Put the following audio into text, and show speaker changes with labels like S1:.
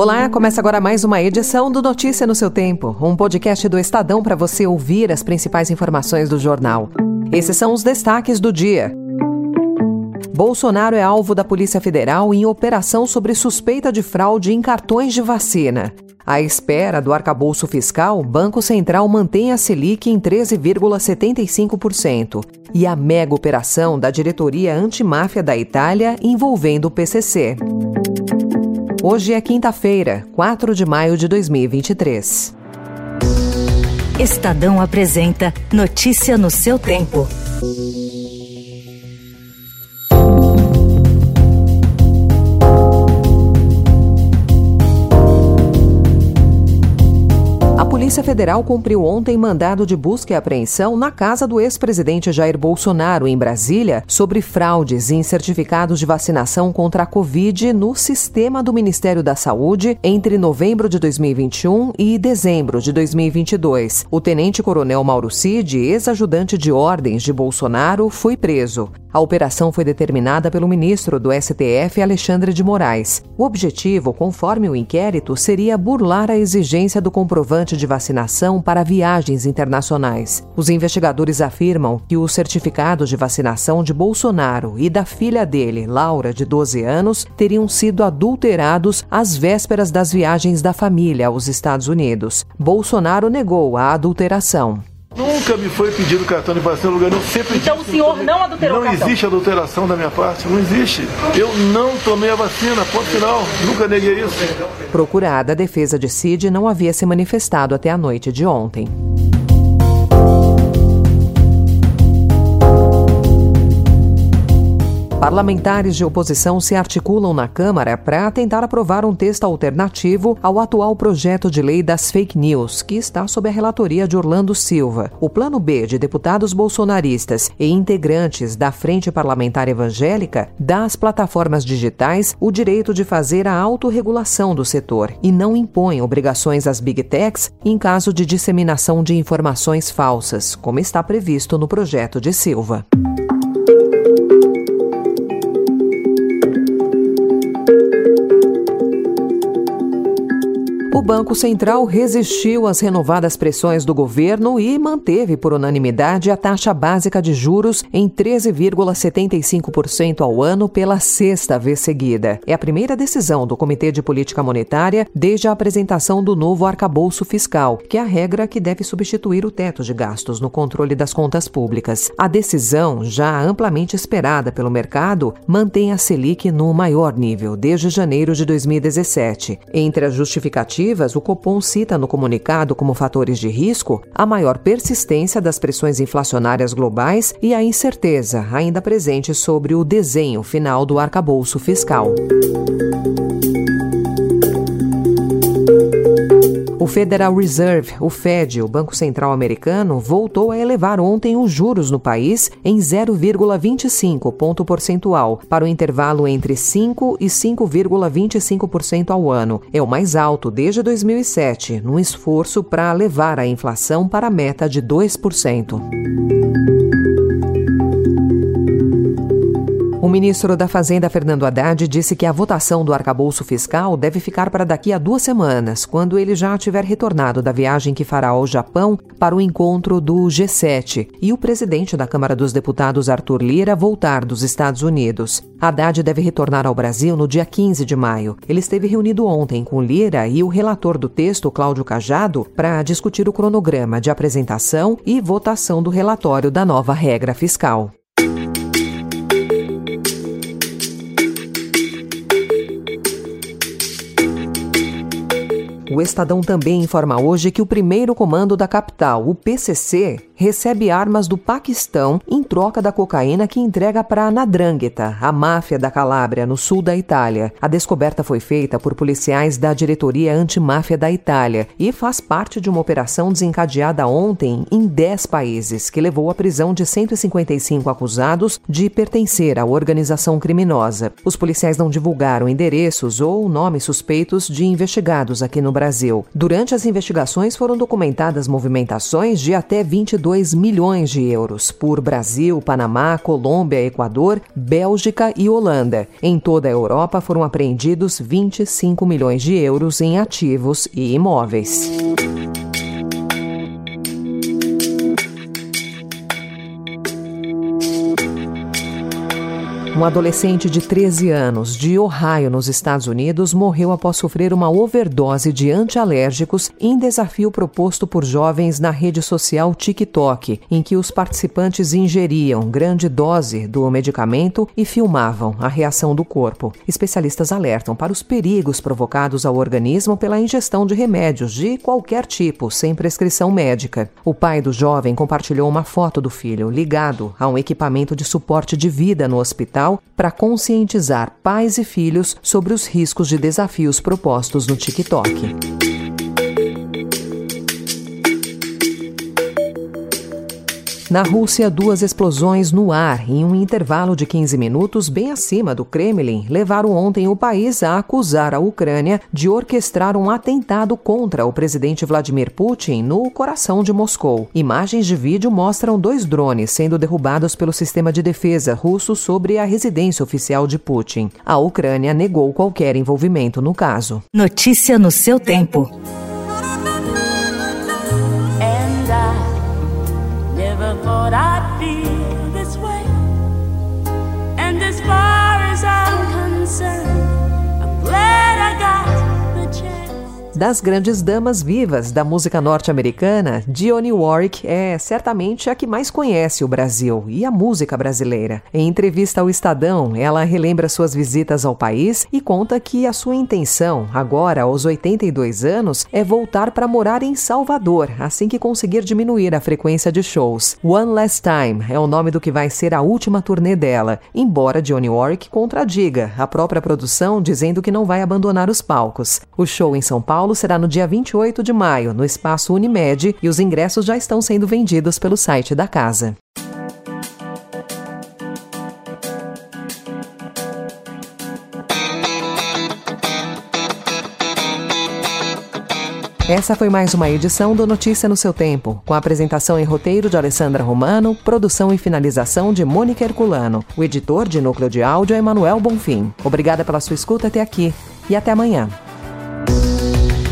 S1: Olá, começa agora mais uma edição do Notícia no seu Tempo, um podcast do Estadão para você ouvir as principais informações do jornal. Esses são os destaques do dia. Bolsonaro é alvo da Polícia Federal em operação sobre suspeita de fraude em cartões de vacina. À espera do arcabouço fiscal, Banco Central mantém a Selic em 13,75% e a mega operação da diretoria antimáfia da Itália envolvendo o PCC. Hoje é quinta-feira, 4 de maio de 2023.
S2: Estadão apresenta Notícia no seu tempo.
S1: Polícia Federal cumpriu ontem mandado de busca e apreensão na casa do ex-presidente Jair Bolsonaro, em Brasília, sobre fraudes em certificados de vacinação contra a Covid no sistema do Ministério da Saúde entre novembro de 2021 e dezembro de 2022. O tenente-coronel Mauro Cid, ex-ajudante de ordens de Bolsonaro, foi preso. A operação foi determinada pelo ministro do STF, Alexandre de Moraes. O objetivo, conforme o inquérito, seria burlar a exigência do comprovante de vacinação para viagens internacionais. Os investigadores afirmam que os certificados de vacinação de Bolsonaro e da filha dele, Laura, de 12 anos, teriam sido adulterados às vésperas das viagens da família aos Estados Unidos. Bolsonaro negou a adulteração.
S3: Nunca me foi pedido cartão de vacina no lugar nenhum. Sempre
S4: então o senhor não adulterou
S3: Não
S4: cartão.
S3: existe adulteração da minha parte, não existe. Eu não tomei a vacina, ponto final. Nunca neguei isso.
S1: Procurada, a defesa de Cid não havia se manifestado até a noite de ontem. Parlamentares de oposição se articulam na Câmara para tentar aprovar um texto alternativo ao atual projeto de lei das fake news, que está sob a relatoria de Orlando Silva. O plano B de deputados bolsonaristas e integrantes da Frente Parlamentar Evangélica dá às plataformas digitais o direito de fazer a autorregulação do setor e não impõe obrigações às big techs em caso de disseminação de informações falsas, como está previsto no projeto de Silva. O Banco Central resistiu às renovadas pressões do governo e manteve por unanimidade a taxa básica de juros em 13,75% ao ano pela sexta vez seguida. É a primeira decisão do Comitê de Política Monetária desde a apresentação do novo arcabouço fiscal, que é a regra que deve substituir o teto de gastos no controle das contas públicas. A decisão, já amplamente esperada pelo mercado, mantém a Selic no maior nível desde janeiro de 2017. Entre as justificativas o Copom cita no comunicado como fatores de risco a maior persistência das pressões inflacionárias globais e a incerteza ainda presente sobre o desenho final do arcabouço fiscal. O Federal Reserve, o Fed, o Banco Central Americano, voltou a elevar ontem os juros no país em 0,25 ponto percentual, para o intervalo entre 5 e 5,25% ao ano. É o mais alto desde 2007, num esforço para levar a inflação para a meta de 2%. Ministro da Fazenda, Fernando Haddad, disse que a votação do arcabouço fiscal deve ficar para daqui a duas semanas, quando ele já tiver retornado da viagem que fará ao Japão para o encontro do G7 e o presidente da Câmara dos Deputados, Arthur Lira, voltar dos Estados Unidos. Haddad deve retornar ao Brasil no dia 15 de maio. Ele esteve reunido ontem com Lira e o relator do texto, Cláudio Cajado, para discutir o cronograma de apresentação e votação do relatório da nova regra fiscal. O Estadão também informa hoje que o primeiro comando da capital, o PCC, recebe armas do Paquistão em troca da cocaína que entrega para a Nadrangheta, a máfia da Calábria, no sul da Itália. A descoberta foi feita por policiais da Diretoria Antimáfia da Itália e faz parte de uma operação desencadeada ontem em 10 países, que levou à prisão de 155 acusados de pertencer à organização criminosa. Os policiais não divulgaram endereços ou nomes suspeitos de investigados aqui no Brasil. Brasil. Durante as investigações foram documentadas movimentações de até 22 milhões de euros por Brasil, Panamá, Colômbia, Equador, Bélgica e Holanda. Em toda a Europa foram apreendidos 25 milhões de euros em ativos e imóveis. Um adolescente de 13 anos, de Ohio, nos Estados Unidos, morreu após sofrer uma overdose de antialérgicos em desafio proposto por jovens na rede social TikTok, em que os participantes ingeriam grande dose do medicamento e filmavam a reação do corpo. Especialistas alertam para os perigos provocados ao organismo pela ingestão de remédios de qualquer tipo, sem prescrição médica. O pai do jovem compartilhou uma foto do filho ligado a um equipamento de suporte de vida no hospital para conscientizar pais e filhos sobre os riscos de desafios propostos no TikTok. Na Rússia, duas explosões no ar em um intervalo de 15 minutos bem acima do Kremlin levaram ontem o país a acusar a Ucrânia de orquestrar um atentado contra o presidente Vladimir Putin no coração de Moscou. Imagens de vídeo mostram dois drones sendo derrubados pelo sistema de defesa russo sobre a residência oficial de Putin. A Ucrânia negou qualquer envolvimento no caso.
S2: Notícia no seu tempo. what I feel.
S1: Das grandes damas vivas da música norte-americana, Dionne Warwick é certamente a que mais conhece o Brasil e a música brasileira. Em entrevista ao Estadão, ela relembra suas visitas ao país e conta que a sua intenção, agora aos 82 anos, é voltar para morar em Salvador, assim que conseguir diminuir a frequência de shows. One Last Time é o nome do que vai ser a última turnê dela, embora Dionne Warwick contradiga a própria produção dizendo que não vai abandonar os palcos. O show em São Paulo Paulo será no dia 28 de maio, no espaço Unimed, e os ingressos já estão sendo vendidos pelo site da casa. Essa foi mais uma edição do Notícia no seu tempo, com apresentação e roteiro de Alessandra Romano, produção e finalização de Mônica Herculano. O editor de núcleo de áudio é Emanuel Bonfim. Obrigada pela sua escuta até aqui e até amanhã.